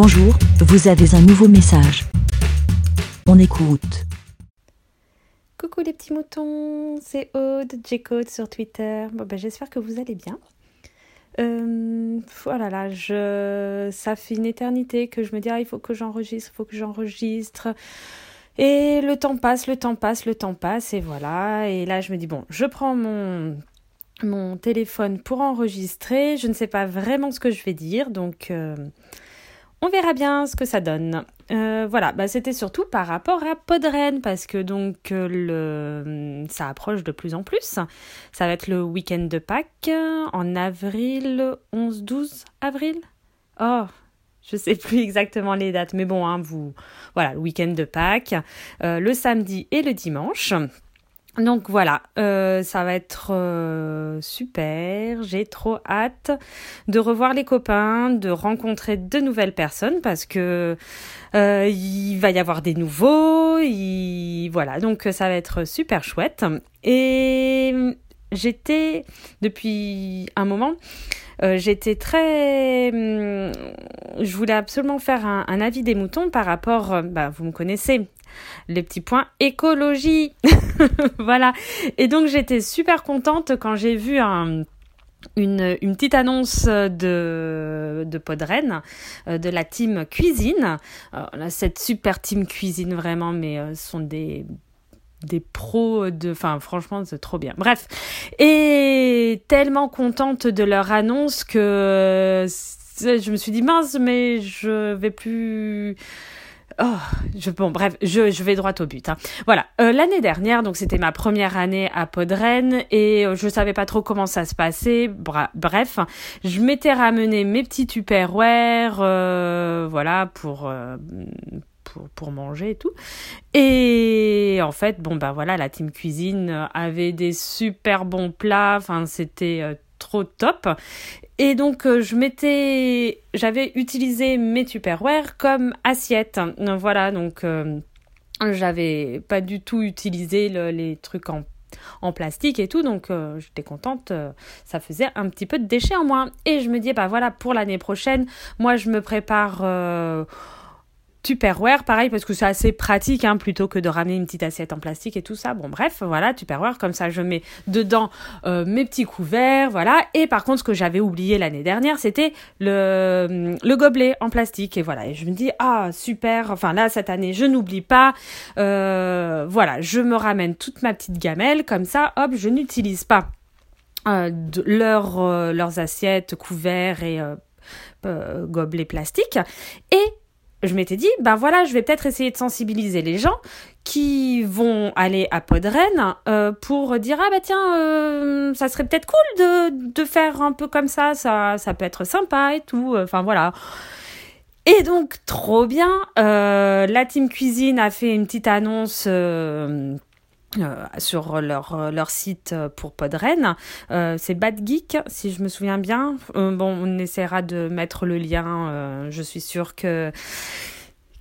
Bonjour, vous avez un nouveau message. On écoute. Coucou les petits moutons, c'est Aude, J-Code sur Twitter. Ben, J'espère que vous allez bien. Euh, voilà, là, je... ça fait une éternité que je me dis, ah, il faut que j'enregistre, il faut que j'enregistre. Et le temps passe, le temps passe, le temps passe, et voilà. Et là, je me dis, bon, je prends mon, mon téléphone pour enregistrer. Je ne sais pas vraiment ce que je vais dire, donc euh, on verra bien ce que ça donne. Euh, voilà, bah, c'était surtout par rapport à Podren, parce que donc euh, le, ça approche de plus en plus. Ça va être le week-end de Pâques en avril, 11-12 avril. Oh, je sais plus exactement les dates, mais bon, hein, vous, voilà, le week-end de Pâques, euh, le samedi et le dimanche. Donc voilà, euh, ça va être euh, super. J'ai trop hâte de revoir les copains, de rencontrer de nouvelles personnes parce que euh, il va y avoir des nouveaux. Voilà, donc ça va être super chouette. Et j'étais depuis un moment, j'étais très, hum, je voulais absolument faire un, avis des moutons par rapport, bah, vous me connaissez, les petits points écologie. voilà. Et donc j'étais super contente quand j'ai vu un une, une, petite annonce de, de Podren, euh, de la team cuisine. cette super team cuisine, vraiment, mais euh, sont des, des pros de. Enfin, franchement, c'est trop bien. Bref. Et tellement contente de leur annonce que je me suis dit, mince, mais je vais plus Oh, je, bon, bref, je, je vais droit au but. Hein. Voilà, euh, l'année dernière, donc c'était ma première année à Podren et euh, je savais pas trop comment ça se passait. bref, je m'étais ramené mes petits tupperware, euh, voilà, pour, euh, pour, pour manger et tout. Et en fait, bon, bah voilà, la team cuisine avait des super bons plats. Enfin, c'était trop top. Et donc, euh, je m'étais, j'avais utilisé mes Tupperware comme assiette. Voilà, donc, euh, j'avais pas du tout utilisé les trucs en, en plastique et tout, donc euh, j'étais contente, ça faisait un petit peu de déchets en moins. Et je me dis, bah voilà, pour l'année prochaine, moi je me prépare Tupperware, pareil, parce que c'est assez pratique, hein, plutôt que de ramener une petite assiette en plastique et tout ça. Bon, bref, voilà, Tupperware, comme ça, je mets dedans euh, mes petits couverts, voilà. Et par contre, ce que j'avais oublié l'année dernière, c'était le, le gobelet en plastique. Et voilà, et je me dis, ah, super, enfin là, cette année, je n'oublie pas. Euh, voilà, je me ramène toute ma petite gamelle, comme ça, hop, je n'utilise pas euh, leur, leurs assiettes, couverts et gobelets plastiques. Et je m'étais dit, ben voilà, je vais peut-être essayer de sensibiliser les gens qui vont aller à Podren euh, pour dire, ah bah tiens, euh, ça serait peut-être cool de, de faire un peu comme ça, ça, ça peut être sympa et tout, enfin voilà. Et donc, trop bien, euh, la team cuisine a fait une petite annonce euh, sur leur, euh, leur site euh, pour Podren. C'est Bad Geek, si je me souviens bien. bon, on essaiera de mettre le lien. je suis sûre que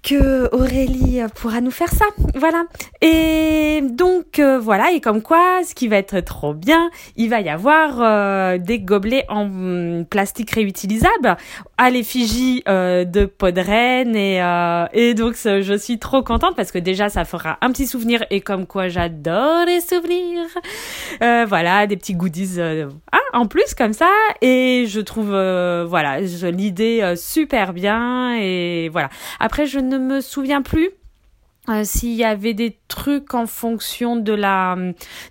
que Aurélie pourra nous faire ça. Voilà. Et donc euh, voilà, et comme quoi, ce qui va être trop bien, il va y avoir euh, des gobelets en plastique réutilisable à l'effigie euh, de Podren et et donc je suis trop contente parce que déjà ça fera un petit souvenir et comme quoi j'adore les souvenirs. voilà, des petits goodies ah, en plus comme ça et je trouve voilà l'idée super bien et voilà. Après je ne me souviens plus euh, s'il y avait des trucs en fonction de la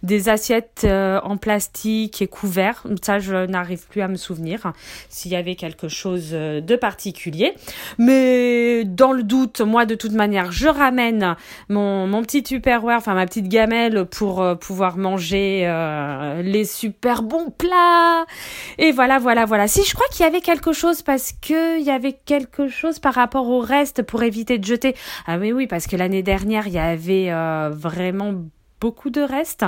des assiettes euh, en plastique et couverts, ça je n'arrive plus à me souvenir s'il y avait quelque chose euh, de particulier. Mais dans le doute, moi de toute manière, je ramène mon mon petit tupperware, enfin ma petite gamelle pour pouvoir manger les super bons plats. Et voilà, voilà, voilà. Si je crois qu'il y avait quelque chose parce que il y avait quelque chose par rapport au reste pour éviter de jeter. Ah mais oui, parce que l'année dernière, il y avait euh, vraiment beaucoup de restes.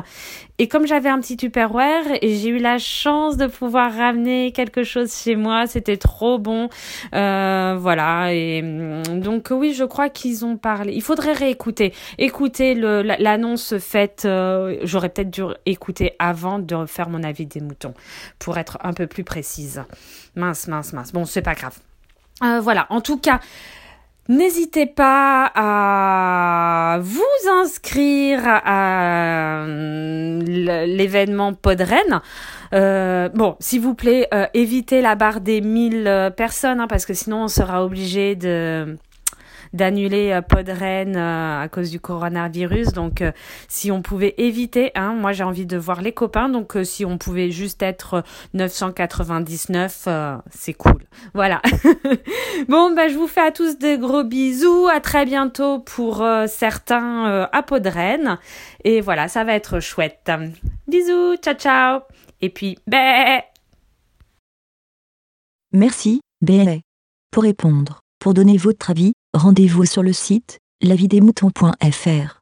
Et comme j'avais un petit Tupperware j'ai eu la chance de pouvoir ramener quelque chose chez moi, c'était trop bon. Euh, voilà. Et mm, donc oui, je crois qu'ils ont parlé. Il faudrait réécouter. Écouter l'annonce faite. Euh, j'aurais peut-être dû écouter avant de faire mon avis des moutons pour être un peu plus précise. Mince, mince, mince. Bon, c'est pas grave. voilà, en tout cas, N'hésitez pas à vous inscrire à l'événement Podren. Euh, bon, s'il vous plaît, évitez la barre des 1000 personnes, hein, parce que sinon on sera obligé de d'annuler euh, Podren euh, à cause du coronavirus. Donc, euh, si on pouvait éviter, hein, moi j'ai envie de voir les copains. Donc, si on pouvait juste être 999, c'est cool. Voilà. bon, bah, je vous fais à tous des gros bisous. À très bientôt pour certains à Podren. Et voilà, ça va être chouette. Bisous, ciao ciao. Et puis, bé. Merci, bé. Pour répondre, pour donner votre avis, Rendez-vous sur le site lavidemouton.fr.